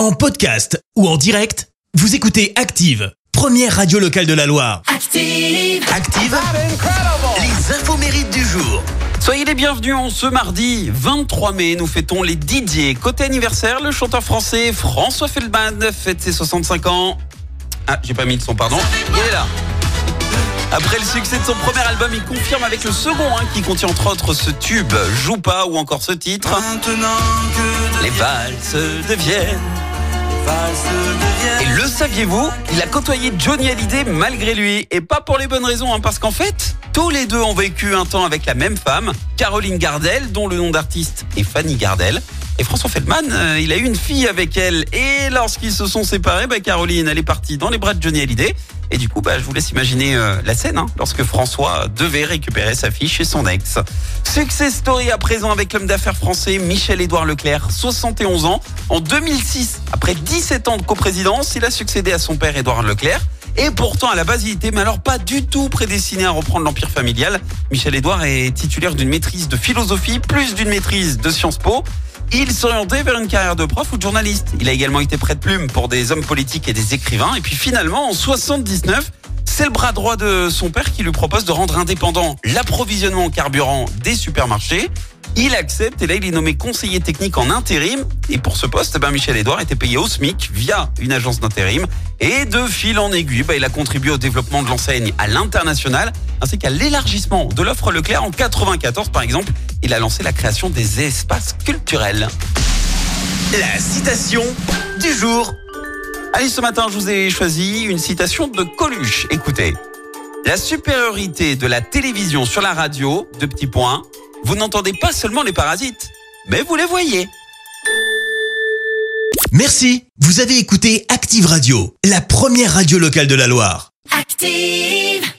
En podcast ou en direct, vous écoutez Active, première radio locale de la Loire. Active. Active, les infos mérites du jour. Soyez les bienvenus en ce mardi 23 mai. Nous fêtons les Didier. Côté anniversaire, le chanteur français François Feldman fête ses 65 ans. Ah, j'ai pas mis de son, pardon. Il est là. Après le succès de son premier album, il confirme avec le second, hein, qui contient entre autres ce tube, Joue pas ou encore ce titre. Les valses deviennent. Et le saviez-vous Il a côtoyé Johnny Hallyday malgré lui. Et pas pour les bonnes raisons, hein, parce qu'en fait, tous les deux ont vécu un temps avec la même femme, Caroline Gardel, dont le nom d'artiste est Fanny Gardel. Et François Feldman, euh, il a eu une fille avec elle. Et lorsqu'ils se sont séparés, bah, Caroline, elle est partie dans les bras de Johnny Hallyday. Et du coup, bah, je vous laisse imaginer euh, la scène, hein, lorsque François devait récupérer sa fille chez son ex. Success story à présent avec l'homme d'affaires français Michel-Édouard Leclerc, 71 ans. En 2006, après 17 ans de coprésidence, il a succédé à son père Édouard Leclerc. Et pourtant, à la base, il était, mais alors pas du tout prédestiné à reprendre l'empire familial. Michel Édouard est titulaire d'une maîtrise de philosophie, plus d'une maîtrise de Sciences Po. Il s'orientait vers une carrière de prof ou de journaliste. Il a également été prêt de plume pour des hommes politiques et des écrivains. Et puis finalement, en 79, c'est le bras droit de son père qui lui propose de rendre indépendant l'approvisionnement en carburant des supermarchés. Il accepte et là il est nommé conseiller technique en intérim. Et pour ce poste, ben Michel Edouard était payé au SMIC via une agence d'intérim. Et de fil en aiguille, ben, il a contribué au développement de l'enseigne à l'international, ainsi qu'à l'élargissement de l'offre Leclerc. En 94 par exemple, il a lancé la création des espaces culturels. La citation du jour. Allez, ce matin, je vous ai choisi une citation de Coluche. Écoutez. La supériorité de la télévision sur la radio, deux petits points, vous n'entendez pas seulement les parasites, mais vous les voyez. Merci, vous avez écouté Active Radio, la première radio locale de la Loire. Active.